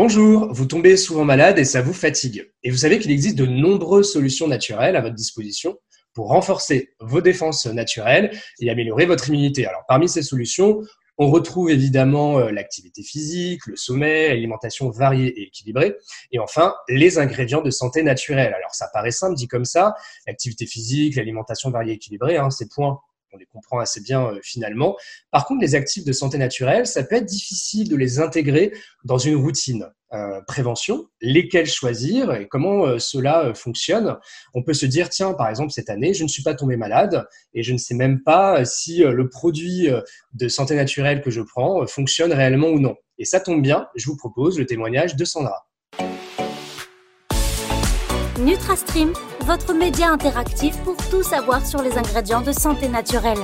Bonjour, vous tombez souvent malade et ça vous fatigue. Et vous savez qu'il existe de nombreuses solutions naturelles à votre disposition pour renforcer vos défenses naturelles et améliorer votre immunité. Alors parmi ces solutions, on retrouve évidemment euh, l'activité physique, le sommeil, l'alimentation variée et équilibrée, et enfin les ingrédients de santé naturelle. Alors ça paraît simple dit comme ça, l'activité physique, l'alimentation variée et équilibrée, hein, ces points on les comprend assez bien euh, finalement. Par contre, les actifs de santé naturelle, ça peut être difficile de les intégrer dans une routine. Euh, prévention, lesquels choisir et comment euh, cela fonctionne? On peut se dire, tiens, par exemple, cette année, je ne suis pas tombé malade et je ne sais même pas si le produit de santé naturelle que je prends fonctionne réellement ou non. Et ça tombe bien, je vous propose le témoignage de Sandra. NutraStream, votre média interactif pour tout savoir sur les ingrédients de santé naturelle.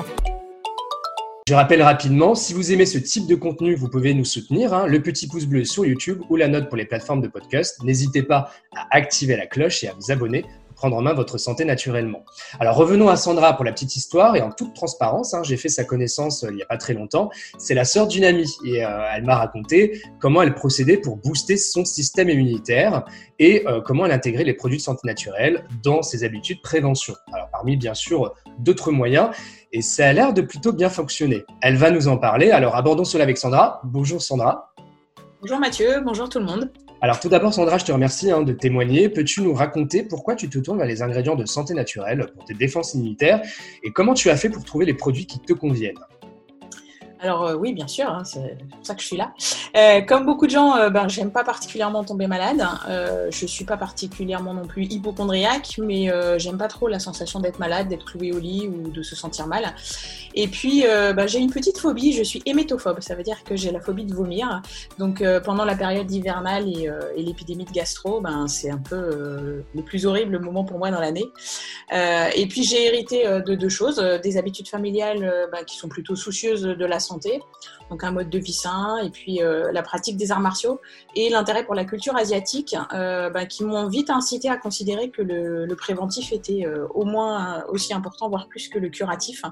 Je rappelle rapidement, si vous aimez ce type de contenu, vous pouvez nous soutenir. Hein, le petit pouce bleu sur YouTube ou la note pour les plateformes de podcast. N'hésitez pas à activer la cloche et à vous abonner prendre en main votre santé naturellement. Alors revenons à Sandra pour la petite histoire et en toute transparence, hein, j'ai fait sa connaissance euh, il n'y a pas très longtemps. C'est la sœur d'une amie et euh, elle m'a raconté comment elle procédait pour booster son système immunitaire et euh, comment elle intégrait les produits de santé naturelle dans ses habitudes de prévention. Alors parmi bien sûr d'autres moyens et ça a l'air de plutôt bien fonctionner. Elle va nous en parler. Alors abordons cela avec Sandra. Bonjour Sandra. Bonjour Mathieu, bonjour tout le monde. Alors tout d'abord, Sandra, je te remercie hein, de témoigner. Peux-tu nous raconter pourquoi tu te tournes vers les ingrédients de santé naturelle pour tes défenses immunitaires et comment tu as fait pour trouver les produits qui te conviennent? Alors euh, oui, bien sûr, hein, c'est pour ça que je suis là. Euh, comme beaucoup de gens, euh, ben, j'aime pas particulièrement tomber malade. Euh, je suis pas particulièrement non plus hypochondriaque, mais j'aime pas trop la sensation d'être malade, d'être cloué au lit ou de se sentir mal. Et puis ben, j'ai une petite phobie, je suis hémétophobe, ça veut dire que j'ai la phobie de vomir. Donc pendant la période hivernale et, l'épidémie de gastro, ben, c'est un peu le plus horrible moment pour moi dans l'année. et puis j'ai hérité de deux choses, des habitudes familiales qui sont plutôt soucieuses de la santé santé donc un mode de vie sain, et puis euh, la pratique des arts martiaux, et l'intérêt pour la culture asiatique, euh, bah, qui m'ont vite incité à considérer que le, préventif était euh, au moins aussi important, voire plus que le curatif,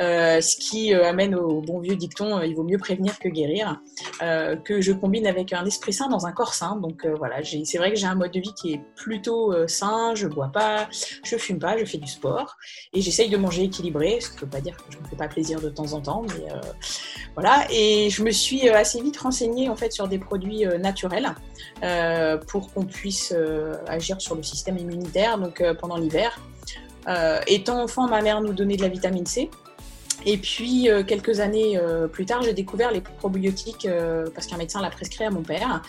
ce qui amène au bon vieux dicton, il vaut mieux prévenir que guérir, que je combine avec un esprit sain dans un corps sain. Donc voilà, c'est vrai que j'ai un mode de vie qui est plutôt sain, je bois pas, je fume pas, je fais du sport, et j'essaye de manger équilibré, ce qui ne veut pas dire que je me fais pas plaisir de temps en temps, mais voilà, et je me suis euh, assez vite renseignée sur des produits euh, naturels euh, pour qu'on puisse agir sur le système immunitaire pendant l'hiver. étant enfant, ma mère nous donnait de la vitamine C. Et puis, euh, quelques années euh, plus tard, j'ai découvert les probiotiques euh, parce qu'un médecin l'a prescrit à mon père.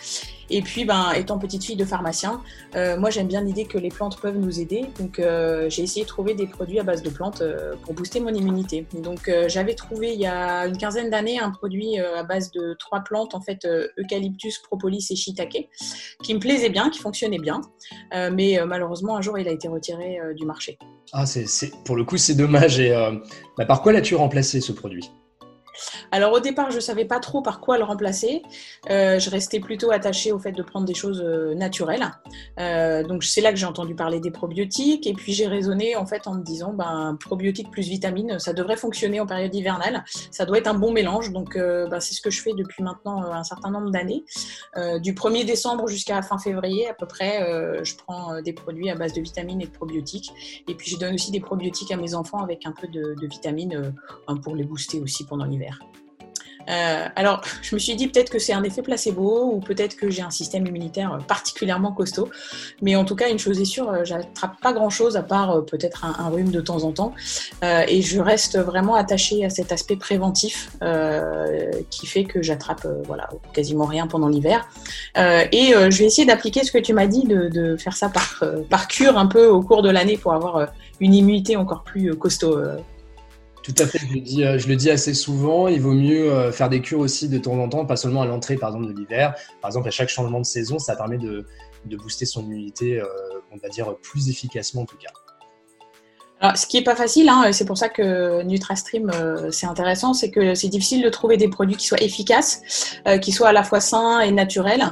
Et puis, ben, étant petite fille de pharmacien, moi j'aime bien l'idée que les plantes peuvent nous aider. Donc, j'ai essayé de trouver des produits à base de plantes pour booster mon immunité. Donc, j'avais trouvé il y a une quinzaine d'années un produit à base de trois plantes, en fait, eucalyptus, propolis et shiitake, qui me plaisait bien, qui fonctionnait bien. mais malheureusement, un jour, il a été retiré du marché. Ah, c'est, pour le coup, c'est dommage. Et bah, par quoi l'as-tu remplacé ce produit? Alors au départ, je ne savais pas trop par quoi le remplacer. Euh, je restais plutôt attachée au fait de prendre des choses euh, naturelles. Euh, donc c'est là que j'ai entendu parler des probiotiques et puis j'ai raisonné en fait en me disant ben probiotiques plus vitamines, ça devrait fonctionner en période hivernale. Ça doit être un bon mélange. Donc ben, c'est ce que je fais depuis maintenant un certain nombre d'années. du 1er décembre jusqu'à fin février à peu près, je prends des produits à base de vitamines et de probiotiques. Et puis je donne aussi des probiotiques à mes enfants avec un peu de, de vitamines pour les booster aussi pendant l'hiver. Euh, alors, je me suis dit peut-être que c'est un effet placebo ou peut-être que j'ai un système immunitaire particulièrement costaud. Mais en tout cas, une chose est sûre, euh, j'attrape pas grand-chose à part euh, peut-être un, rhume de temps en temps. et je reste vraiment attachée à cet aspect préventif qui fait que j'attrape voilà, quasiment rien pendant l'hiver. et je vais essayer d'appliquer ce que tu m'as dit, de, de, faire ça par, par cure un peu au cours de l'année pour avoir une immunité encore plus costaud tout à fait, je le, dis, euh, je le dis assez souvent, il vaut mieux euh, faire des cures aussi de temps en temps, pas seulement à l'entrée par exemple de l'hiver. Par exemple, à chaque changement de saison, ça permet de, de booster son immunité, euh, on va dire, plus efficacement en tout cas. Ce qui n'est pas facile, hein, c'est pour ça que NutraStream, euh, c'est intéressant, c'est que c'est difficile de trouver des produits qui soient efficaces, euh, qui soient à la fois sains et naturels,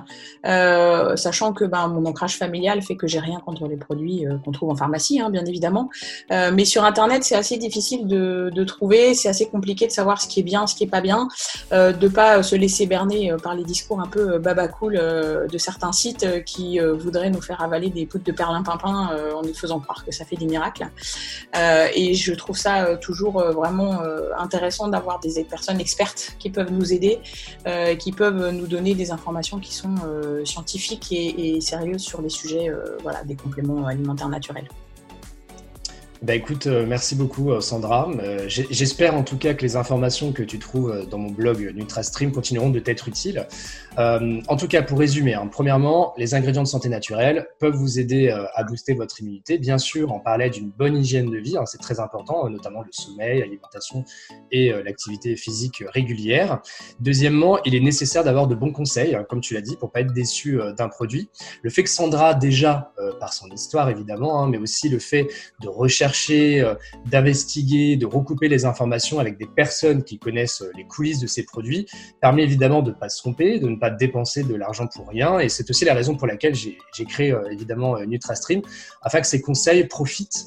euh, sachant que ben, mon ancrage familial fait que j'ai rien contre les produits qu'on trouve en pharmacie, hein, bien évidemment. mais sur Internet, c'est assez difficile de, de trouver, c'est assez compliqué de savoir ce qui est bien, ce qui est pas bien, de ne pas se laisser berner par les discours un peu baba cool de certains sites qui voudraient nous faire avaler des poudres de perlimpinpin en nous faisant croire que ça fait des miracles. Euh, et je trouve ça euh, toujours euh, vraiment intéressant d'avoir des personnes expertes qui peuvent nous aider, qui peuvent nous donner des informations qui sont scientifiques et, sérieuses sur des sujets, voilà, des compléments alimentaires naturels. Bah écoute, euh, merci beaucoup euh, Sandra. Euh, j'espère en tout cas que les informations que tu trouves dans mon blog NutraStream continueront de t'être utiles. en tout cas, pour résumer, hein, premièrement, les ingrédients de santé naturelle peuvent vous aider à booster votre immunité. Bien sûr, on parlait d'une bonne hygiène de vie, hein, c'est très important, notamment le sommeil, l'alimentation et l'activité physique régulière. Deuxièmement, il est nécessaire d'avoir de bons conseils, hein, comme tu l'as dit, pour pas être déçu d'un produit. Le fait que Sandra, déjà par son histoire évidemment, mais aussi le fait de rechercher euh, d'investiguer, de recouper les informations avec des personnes qui connaissent euh, les coulisses de ces produits permet évidemment de ne pas se tromper, de ne pas dépenser de l'argent pour rien. Et c'est aussi la raison pour laquelle j'ai créé euh, évidemment NutraStream, afin que ces conseils profitent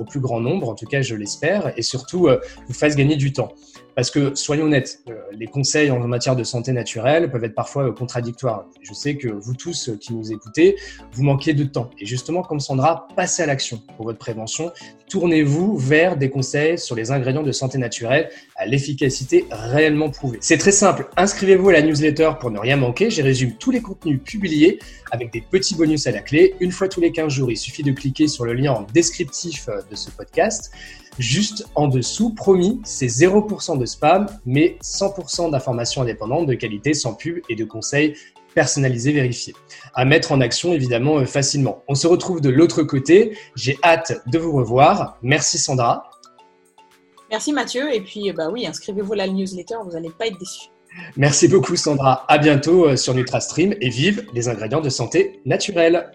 au plus grand nombre, en tout cas je l'espère, et surtout vous fassent gagner du temps. Parce que, soyons honnêtes, euh, les conseils en matière de santé naturelle peuvent être parfois euh, contradictoires. Je sais que vous tous euh, qui nous écoutez, vous manquez de temps. Et justement, comme Sandra, passez à l'action pour votre prévention. Tournez-vous vers des conseils sur les ingrédients de santé naturelle à l'efficacité réellement prouvée. C'est très simple. Inscrivez-vous à la newsletter pour ne rien manquer. J'y résume tous les contenus publiés avec des petits bonus à la clé. Une fois tous les 15 jours, il suffit de cliquer sur le lien en descriptif de ce podcast. Juste en dessous, promis, c'est 0% de spam, mais 100% d'informations indépendantes de qualité sans pub et de conseils personnalisés vérifiés. À mettre en action évidemment euh, facilement. On se retrouve de l'autre côté. J'ai hâte de vous revoir. Merci Sandra. Merci Mathieu. Et puis, bah oui, inscrivez-vous à la newsletter, vous n'allez pas être déçus. Merci beaucoup Sandra. À bientôt euh, sur NutraStream et vive les ingrédients de santé naturelle.